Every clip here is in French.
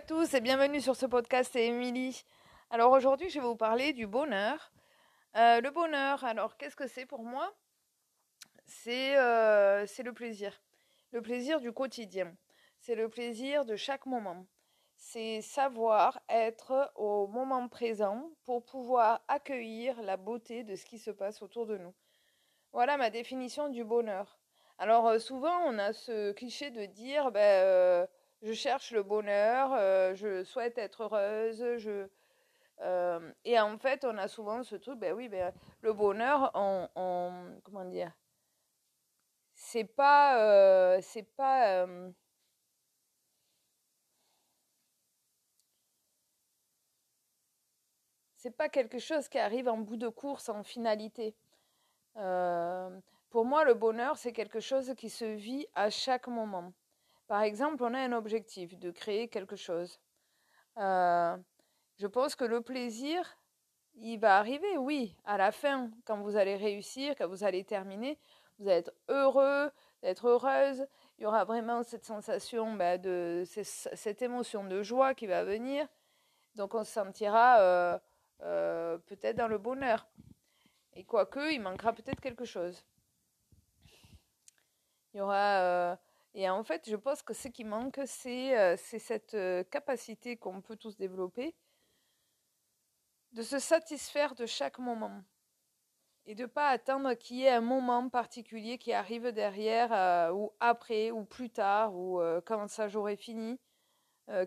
tous et bienvenue sur ce podcast, c'est Émilie. Alors aujourd'hui, je vais vous parler du bonheur. Euh, le bonheur, alors qu'est-ce que c'est pour moi? C'est euh, le plaisir. Le plaisir du quotidien. C'est le plaisir de chaque moment. C'est savoir être au moment présent pour pouvoir accueillir la beauté de ce qui se passe autour de nous. Voilà ma définition du bonheur. Alors euh, souvent, on a ce cliché de dire, ben je cherche le bonheur, euh, je souhaite être heureuse, je euh, et en fait, on a souvent ce truc, ben oui, ben, le bonheur, on, comment dire, c'est pas, euh, c'est pas, c'est pas quelque chose qui arrive en bout de course, en finalité. pour moi, le bonheur, c'est quelque chose qui se vit à chaque moment. Par exemple, on a un objectif de créer quelque chose. Euh, je pense que le plaisir, il va arriver, oui, à la fin, quand vous allez réussir, quand vous allez terminer, vous allez être heureux, être heureuse. Il y aura vraiment cette sensation, bah, de cette émotion de joie qui va venir. Donc on se sentira euh, euh, peut-être dans le bonheur. Et quoique, il manquera peut-être quelque chose. Il y aura et en fait, je pense que ce qui manque, c'est euh, cette euh, capacité qu'on peut tous développer de se satisfaire de chaque moment et de ne pas attendre qu'il y ait un moment particulier qui arrive derrière euh, ou après ou plus tard ou quand ça j'aurai fini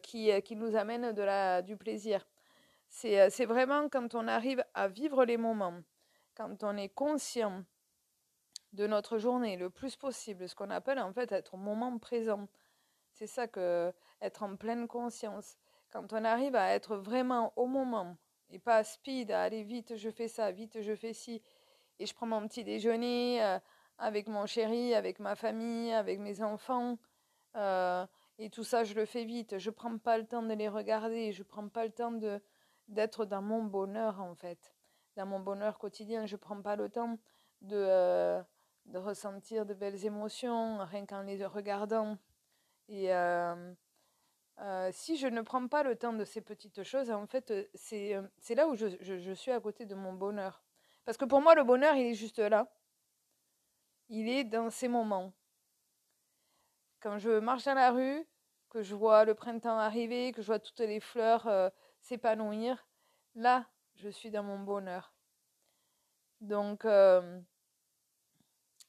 qui, nous amène du plaisir. C'est vraiment quand on arrive à vivre les moments, quand on est conscient de notre journée le plus possible, ce qu'on appelle en fait être au moment présent. C'est ça que être en pleine conscience. Quand on arrive à être vraiment au moment et pas speed, à aller vite, je fais ça, vite, je fais ci, et je prends mon petit déjeuner euh, avec mon chéri, avec ma famille, avec mes enfants, euh, et tout ça, je le fais vite. Je prends pas le temps de les regarder, je prends pas le temps de d'être dans mon bonheur en fait, dans mon bonheur quotidien. Je prends pas le temps de euh, de ressentir de belles émotions rien qu'en les regardant. Et euh, euh, si je ne prends pas le temps de ces petites choses, en fait, euh, c'est là où je, je, suis à côté de mon bonheur. Parce que pour moi, le bonheur, il est juste là. Il est dans ces moments. Quand je marche dans la rue, que je vois le printemps arriver, que je vois toutes les fleurs s'épanouir, là, je suis dans mon bonheur. Donc,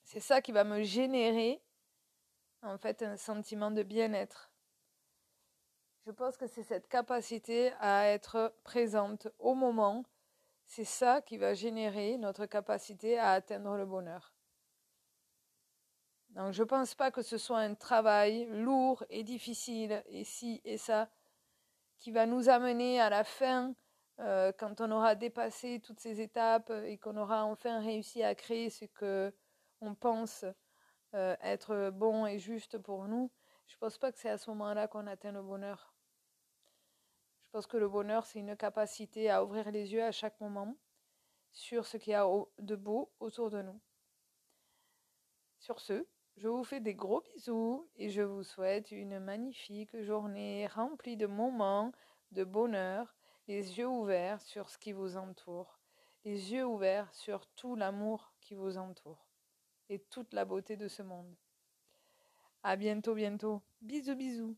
c'est ça qui va me générer en fait un sentiment de bien-être. Je pense que c'est cette capacité à être présente au moment, c'est ça qui va générer notre capacité à atteindre le bonheur. Donc je ne pense pas que ce soit un travail lourd et difficile, et ci et ça, qui va nous amener à la fin, euh, quand on aura dépassé toutes ces étapes et qu'on aura enfin réussi à créer ce que on pense être bon et juste pour nous, je pense pas que c'est à ce moment-là qu'on atteint le bonheur. Je pense que le bonheur, c'est une capacité à ouvrir les yeux à chaque moment sur ce qu'il y a de beau autour de nous. Sur ce, je vous fais des gros bisous et je vous souhaite une magnifique journée remplie de moments de bonheur, les yeux ouverts sur ce qui vous entoure, les yeux ouverts sur tout l'amour qui vous entoure et toute la beauté de ce monde. À bientôt, bientôt. Bisous, bisous.